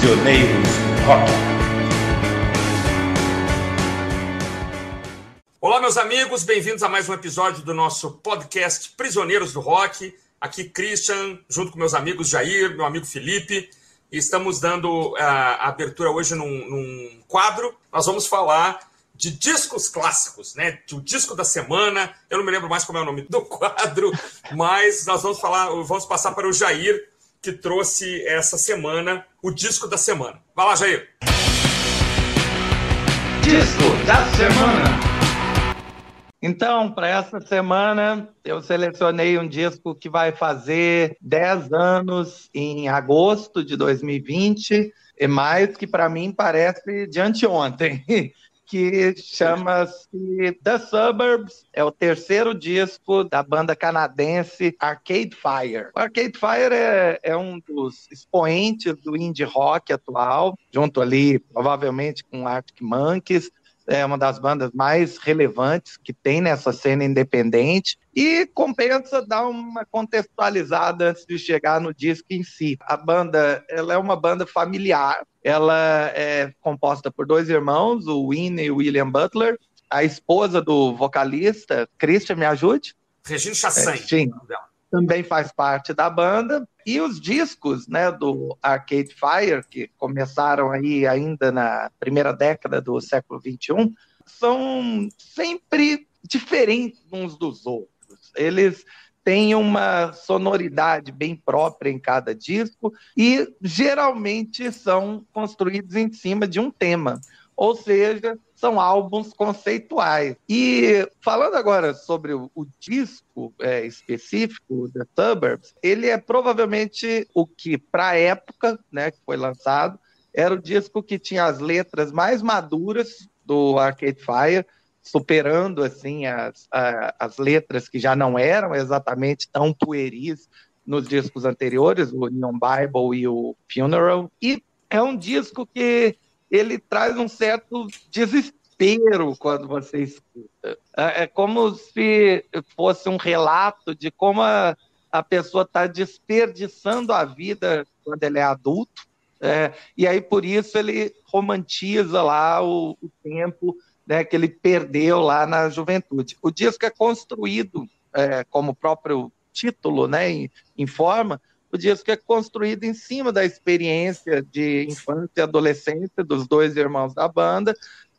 Prisioneiros Rock. Olá, meus amigos, bem-vindos a mais um episódio do nosso podcast Prisioneiros do Rock. Aqui, Christian, junto com meus amigos Jair, meu amigo Felipe. E estamos dando a, a abertura hoje num, num quadro. Nós vamos falar de discos clássicos, né? O disco da semana. Eu não me lembro mais como é o nome do quadro, mas nós vamos falar, vamos passar para o Jair, que trouxe essa semana o disco da semana. Vai lá, Jair. Disco da semana. Então, para essa semana, eu selecionei um disco que vai fazer 10 anos em agosto de 2020, e mais que para mim parece de anteontem. que chama-se The Suburbs. É o terceiro disco da banda canadense Arcade Fire. O Arcade Fire é, é um dos expoentes do indie rock atual, junto ali, provavelmente, com Arctic Monkeys é uma das bandas mais relevantes que tem nessa cena independente e compensa dar uma contextualizada antes de chegar no disco em si. A banda, ela é uma banda familiar, ela é composta por dois irmãos, o Winnie e o William Butler, a esposa do vocalista, Christian, me ajude? Regina Chassain. É, sim também faz parte da banda. E os discos né, do Arcade Fire, que começaram aí ainda na primeira década do século XXI, são sempre diferentes uns dos outros. Eles têm uma sonoridade bem própria em cada disco e geralmente são construídos em cima de um tema. Ou seja, são álbuns conceituais. E falando agora sobre o, disco é, específico, The Suburbs, ele é provavelmente o que, para a época né, que foi lançado, era o disco que tinha as letras mais maduras do Arcade Fire, superando assim as, a, as letras que já não eram exatamente tão pueris nos discos anteriores, o Neon Bible e o Funeral. E é um disco que ele traz um certo desespero quando você escuta. É, é como se fosse um relato de como a, a pessoa está desperdiçando a vida quando ele é adulto. É, e aí, por isso, ele romantiza lá o, o tempo né, que ele perdeu lá na juventude. O disco é construído, é, como o próprio título né, informa, o disco é construído em cima da experiência de infância e adolescência dos dois irmãos da banda,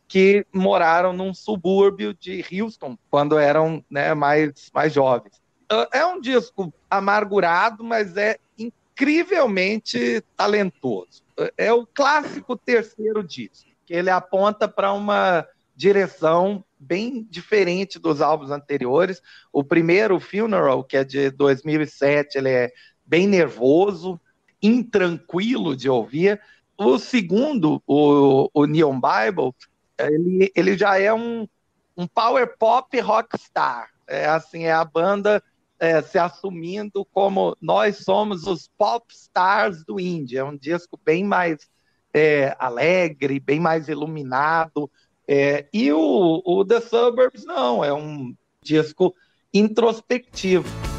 que moraram num subúrbio de Houston, quando eram né, mais, mais jovens. É, é um disco amargurado, mas é incrivelmente talentoso. É o clássico terceiro disco, que ele aponta para uma direção bem diferente dos álbuns anteriores. O primeiro, Funeral, que é de 2007, ele é bem nervoso, intranquilo de ouvir. O segundo, o, o Neon Bible, ele, ele já é um, um power pop rockstar. É assim, é a banda é, se assumindo como nós somos os pop stars do indie. É um disco bem mais é, alegre, bem mais iluminado. É, e o, o The Suburbs não, é um disco introspectivo.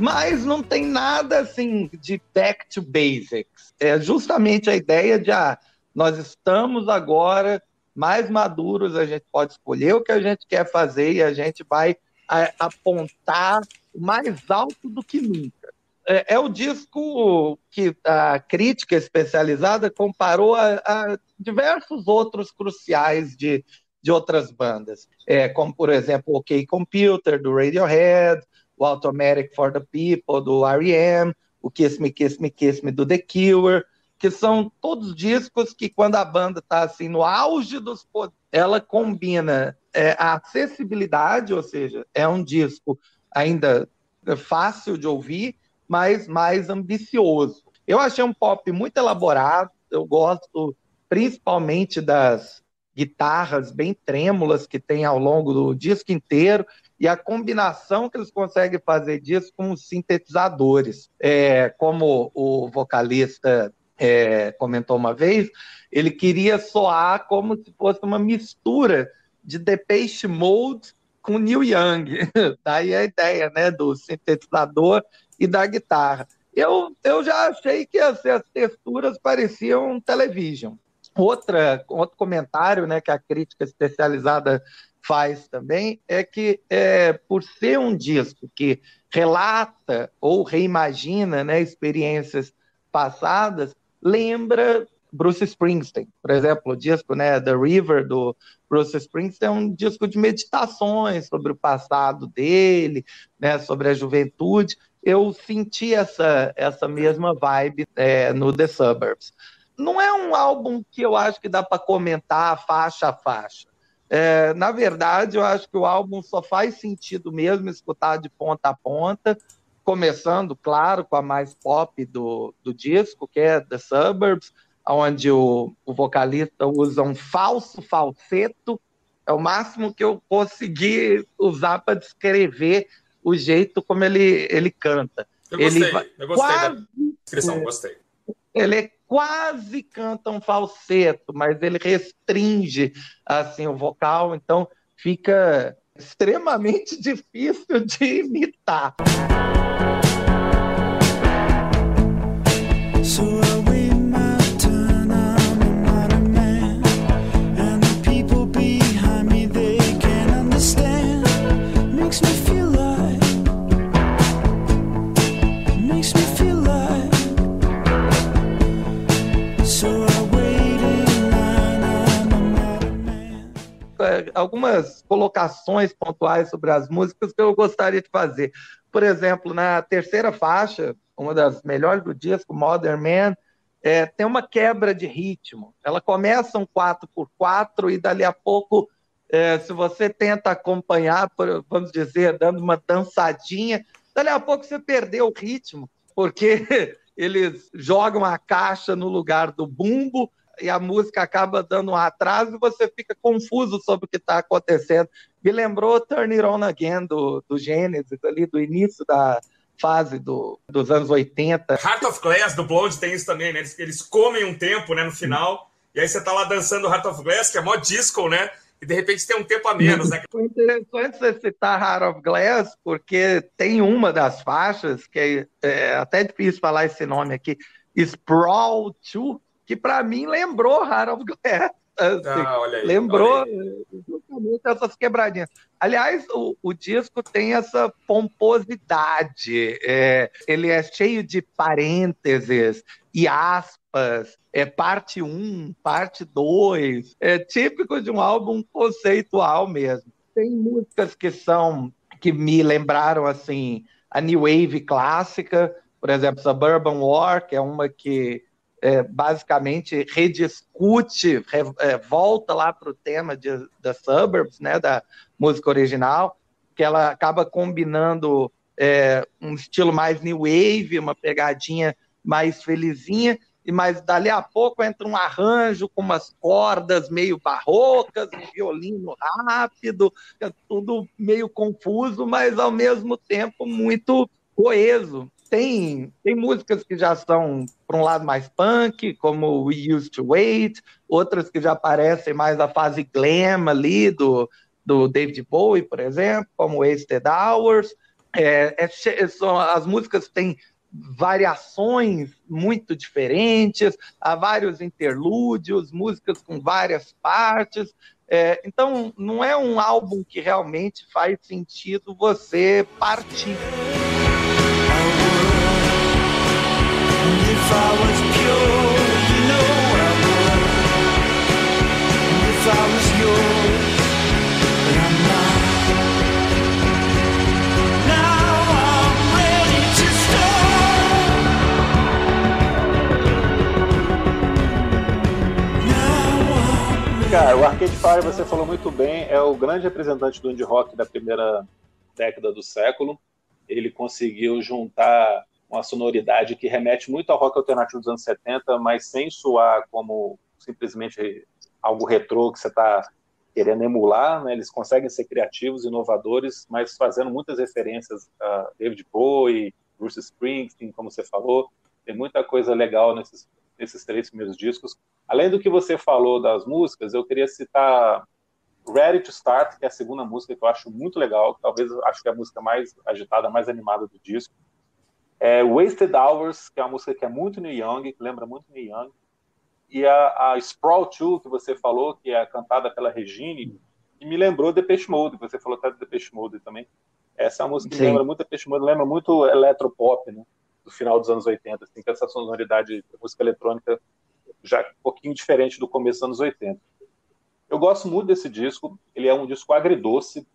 Mas não tem nada assim de back to basics. É justamente a ideia de ah, nós estamos agora mais maduros, a gente pode escolher o que a gente quer fazer e a gente vai a, apontar mais alto do que nunca. É, é, o disco que a crítica especializada comparou a, a diversos outros cruciais de, de outras bandas, é, como, por exemplo, OK Computer, do Radiohead, o Automatic for the People, do R.E.M., o Kiss Me, Kiss Me, Kiss Me, do The Cure, que são todos discos que quando a banda está assim no auge dos poderes, ela combina é, a acessibilidade, ou seja, é um disco ainda fácil de ouvir, mas mais ambicioso. Eu achei um pop muito elaborado, eu gosto principalmente das guitarras bem trêmulas que tem ao longo do disco inteiro e a combinação que eles conseguem fazer disso com os sintetizadores. É, como o vocalista é, comentou uma vez, ele queria soar como se fosse uma mistura de Depeche Mode com Neil Young. Daí a ideia né, do sintetizador e da guitarra. Eu, eu já achei que as, as texturas pareciam television. Outra, outro comentário né, que a crítica especializada faz também é que, é, por ser um disco que relata ou reimagina né, experiências passadas, lembra Bruce Springsteen. Por exemplo, o disco né, The River, do Bruce Springsteen, é um disco de meditações sobre o passado dele, né, sobre a juventude. Eu senti essa, essa mesma vibe é, no The Suburbs. Não é um álbum que eu acho que dá para comentar faixa a faixa. É, na verdade, eu acho que o álbum só faz sentido mesmo escutar de ponta a ponta, começando, claro, com a mais pop do, do disco, que é The Suburbs, onde o, o vocalista usa um falso falseto, é o máximo que eu consegui usar para descrever o jeito como ele, ele canta. Eu gostei, ele eu gostei quase, da descrição, gostei. Ele é quase canta um falseto, mas ele restringe assim o vocal, então fica extremamente difícil de imitar. Algumas colocações pontuais sobre as músicas que eu gostaria de fazer. Por exemplo, na terceira faixa, uma das melhores do disco, Modern Man, é, tem uma quebra de ritmo. Ela começa um 4x4 e dali a pouco, é, se você tenta acompanhar, por, vamos dizer, dando uma dançadinha, dali a pouco você perdeu o ritmo, porque eles jogam a caixa no lugar do bumbo, e a música acaba dando um atraso e você fica confuso sobre o que está acontecendo. Me lembrou Turn It On Again do, do Gênesis, ali do início da fase do, dos anos 80. Heart of Glass do Blonde tem isso também, né? Eles, eles comem um tempo né, no final, e aí você tá lá dançando Heart of Glass, que é mó disco, né? E de repente tem um tempo a menos, né? Foi interessante você citar Heart of Glass, porque tem uma das faixas, que é, é até difícil falar esse nome aqui, Sprawl 2, que para mim lembrou Harold Glass. Assim, ah, aí, lembrou justamente essas quebradinhas. Aliás, o, o disco tem essa pomposidade. É, ele é cheio de parênteses e aspas. É parte 1, parte 2. É típico de um álbum conceitual mesmo. Tem músicas que são que me lembraram assim a new wave clássica, por exemplo, Suburban War, que é uma que é, basicamente rediscute, re, é, volta lá para o tema de, da Suburbs, né, da música original, que ela acaba combinando é, um estilo mais new wave, uma pegadinha mais felizinha, e mas dali a pouco entra um arranjo com umas cordas meio barrocas, um violino rápido, é tudo meio confuso, mas ao mesmo tempo muito coeso tem, tem músicas que já são para um lado mais punk, como We Used to Wait, outras que já parecem mais a fase glam ali do, do David Bowie, por exemplo, como Wasted Hours. É, é, são, as músicas têm variações muito diferentes, há vários interlúdios, músicas com várias partes. É, então, não é um álbum que realmente faz sentido você partir. Cara, o Arcade Fire, você falou muito bem, é o grande representante do indie rock da primeira década do século. Ele conseguiu juntar uma sonoridade que remete muito ao rock alternativo dos anos 70, mas sem soar como simplesmente algo retrô que você está querendo emular, né? Eles conseguem ser criativos, inovadores, mas fazendo muitas referências a David Bowie, Bruce Springsteen, como você falou. Tem muita coisa legal nesses, nesses três primeiros discos. Além do que você falou das músicas, eu queria citar Ready to Start, que é a segunda música que eu acho muito legal, talvez acho que é a música mais agitada, mais animada do disco. É Wasted Hours, que é uma música que é muito Neil Young, que lembra muito Neil Young e a, a Sprawl 2, que você falou, que é cantada pela Regine, e me lembrou Depeche Mode, você falou até de Depeche Mode também. Essa é uma música que lembra muito Depeche Mode, lembra muito eletropop, né? Do final dos anos 80, assim, com essa sonoridade de música eletrônica já um pouquinho diferente do começo dos anos 80. Eu gosto muito desse disco, ele é um disco agridoce,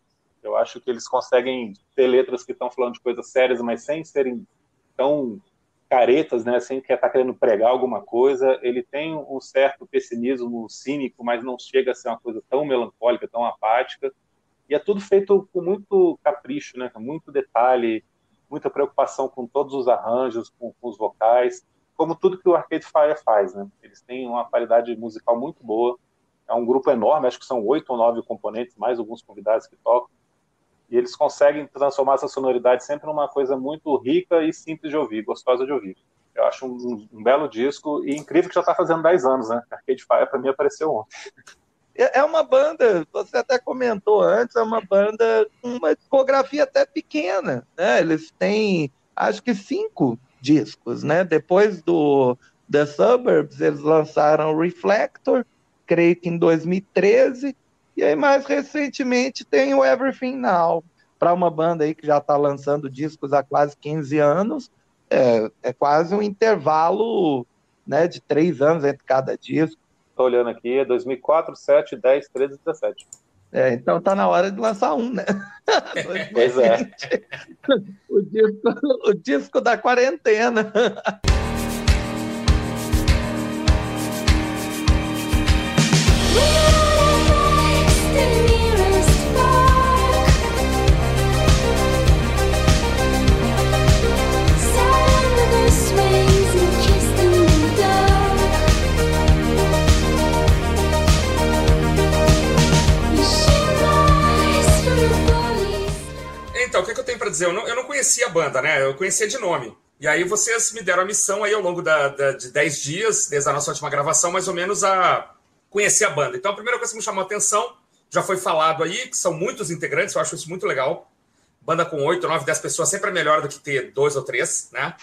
eu acho que eles conseguem ter letras que estão falando de coisas sérias, mas sem serem tão caretas, né, sem que está querendo pregar alguma coisa. Ele tem um certo pessimismo cínico, mas não chega a ser uma coisa tão melancólica, tão apática. E é tudo feito com muito capricho, né, com muito detalhe, muita preocupação com todos os arranjos, com, com os vocais, como tudo que o Arcade Fire faz. Né? Eles têm uma qualidade musical muito boa. É um grupo enorme, acho que são oito ou nove componentes, mais alguns convidados que tocam e eles conseguem transformar essa sonoridade sempre numa coisa muito rica e simples de ouvir, gostosa de ouvir. Eu acho um, um belo disco e incrível que já está fazendo 10 anos, né? Arcade Fire para mim apareceu ontem. É, é uma banda, você até comentou antes, é uma banda com uma discografia até pequena, né? Eles têm, acho que cinco discos, né? Depois do The Suburbs, eles lançaram Reflector, creio que em 2013, e aí, mais recentemente, tem o Everything Now, para uma banda aí que já está lançando discos há quase 15 anos, é, é quase um intervalo né, de três anos entre cada disco. Estou olhando aqui, é 2004, 7, 10, 13 e 17. É, então tá na hora de lançar um, né? pois é. o, disco, o disco da quarentena. conhecia a banda, né? Eu conhecia de nome. E aí vocês me deram a missão aí ao longo da, da, de 10 dias, desde a nossa última gravação, mais ou menos, a conhecer a banda. Então, a primeira coisa que me chamou a atenção, já foi falado aí, que são muitos integrantes, eu acho isso muito legal. Banda com 8, 9, 10 pessoas sempre é melhor do que ter dois ou três, né?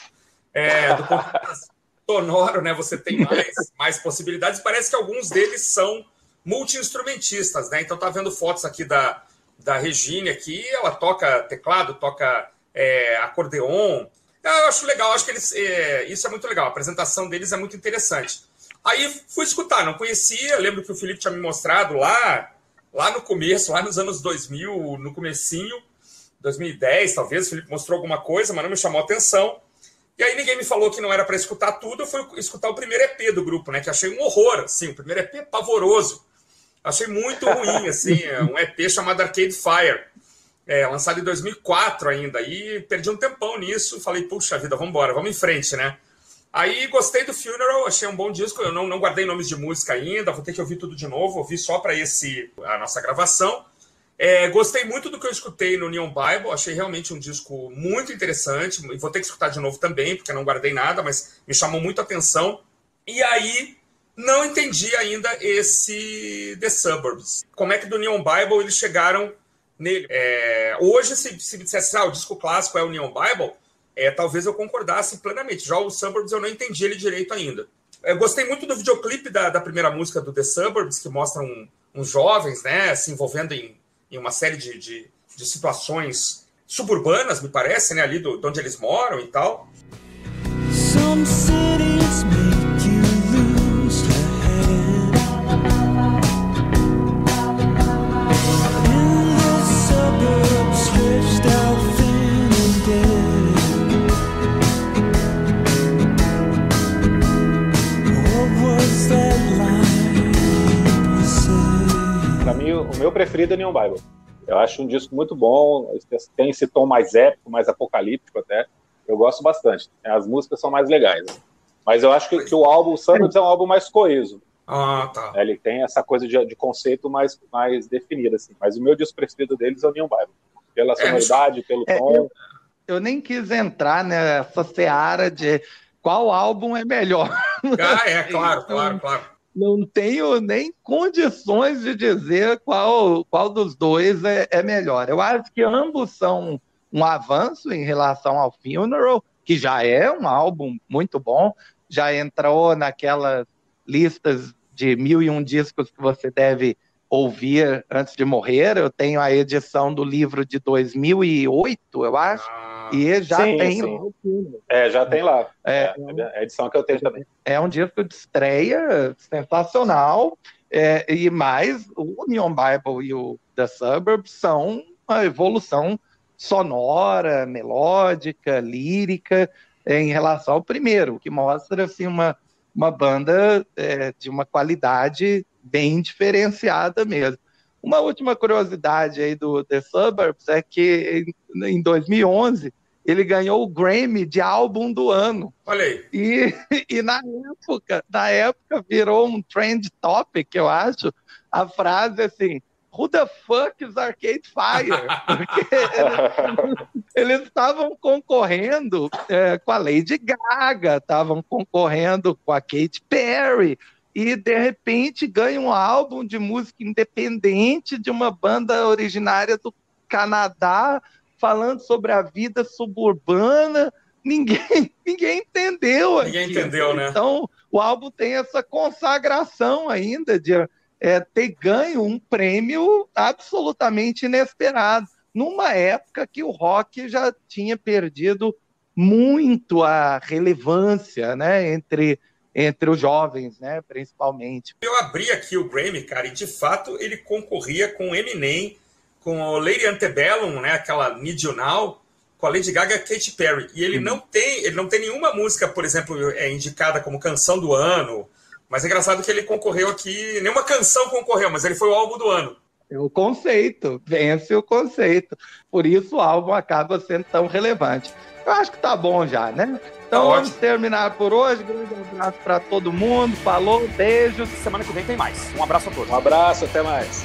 É, do ponto de vista sonoro, né? Você tem mais, mais possibilidades. Parece que alguns deles são multi-instrumentistas, né? Então, tá vendo fotos aqui da, da Regine aqui, ela toca teclado, toca é, acordeon. Eu acho legal, acho que eles, é, isso é muito legal. A apresentação deles é muito interessante. Aí fui escutar, não conhecia, lembro que o Felipe tinha me mostrado lá, lá no começo, lá nos anos 2000, no comecinho, 2010 talvez, o Felipe mostrou alguma coisa, mas não me chamou atenção. E aí ninguém me falou que não era para escutar tudo, eu fui escutar o primeiro EP do grupo, né, que achei um horror, assim, o primeiro EP pavoroso. Achei muito ruim, assim, um EP chamado Arcade Fire, é, lançado em 2004 ainda, e perdi um tempão nisso, falei, puxa vida, vamos embora, vamos em frente, né? Aí gostei do Funeral, achei um bom disco, eu não, não guardei nomes de música ainda, vou ter que ouvir tudo de novo, ouvi só para esse a nossa gravação. É, gostei muito do que eu escutei no Neon Bible, achei realmente um disco muito interessante, e vou ter que escutar de novo também, porque não guardei nada, mas me chamou muito a atenção. E aí não entendi ainda esse The Suburbs. Como é que do Neon Bible eles chegaram nele? É, hoje, se, se me dissesse, ah, o disco clássico é o Neon Bible, é, talvez eu concordasse plenamente. Já o Suburbs eu não entendi ele direito ainda. Eu gostei muito do videoclipe da, da primeira música do The Suburbs, que mostra um, uns jovens né, se envolvendo em, em uma série de, de, de, situações suburbanas, me parece, né, ali do, de onde eles moram e tal. Some meu preferido é Neon Bible. Eu acho um disco muito bom, tem esse tom mais épico, mais apocalíptico até. Eu gosto bastante. As músicas são mais legais. Mas eu acho que, que o álbum, o Suburbs é um álbum mais coeso. Ah, tá. Ele tem essa coisa de, de conceito mais, mais definida, assim. Mas o meu disco preferido deles é o Neon Bible. Pela é, sonoridade, é, pelo tom. eu, eu, nem quis entrar nessa seara de qual álbum é melhor. Ah, é, claro, claro, claro. Não tenho nem condições de dizer qual, qual dos dois é, é melhor. Eu acho que ambos são um avanço em relação ao Funeral, que já é um álbum muito bom, já entrou naquelas listas de mil e um discos que você deve ouvir antes de morrer. Eu tenho a edição do livro de 2008, eu acho. E já sim, tem sim. É, já tem lá. É, é, a edição que eu tenho também. É um disco de estreia sensacional. É, e mais, o Neon Bible e o The Suburbs são uma evolução sonora, melódica, lírica, em relação ao primeiro, que mostra assim, uma uma banda é, de uma qualidade bem diferenciada mesmo. Uma última curiosidade aí do The Suburbs é que em 2011 ele ganhou o Grammy de álbum do ano. Olha aí. E, e na época, na época virou um trend topic, eu acho, a frase assim: Who the fuck is Arcade Fire? Porque eles estavam concorrendo é, com a Lady Gaga, estavam concorrendo com a Katy Perry, e de repente ganha um álbum de música independente de uma banda originária do Canadá, falando sobre a vida suburbana. Ninguém, ninguém entendeu. Ninguém aqui. entendeu, né? Então, o álbum tem essa consagração ainda de é, ter ganho um prêmio absolutamente inesperado, numa época que o rock já tinha perdido muito a relevância né, entre, entre os jovens, né, principalmente. Eu abri aqui o Grammy, cara, e de fato ele concorria com Eminem, com o Lady Antebellum, né, aquela Need You Now, com a Lady Gaga e Katy Perry. E ele, uhum. não tem, ele não tem nenhuma música, por exemplo, é indicada como canção do ano, mas é engraçado que ele concorreu aqui, nenhuma canção concorreu, mas ele foi o álbum do ano. É o conceito, vence o conceito. Por isso o álbum acaba sendo tão relevante. Eu acho que tá bom já, né? Então tá vamos terminar por hoje. Grande abraço para todo mundo. Falou, beijos. Semana que vem tem mais. Um abraço a todos. Um abraço, até mais.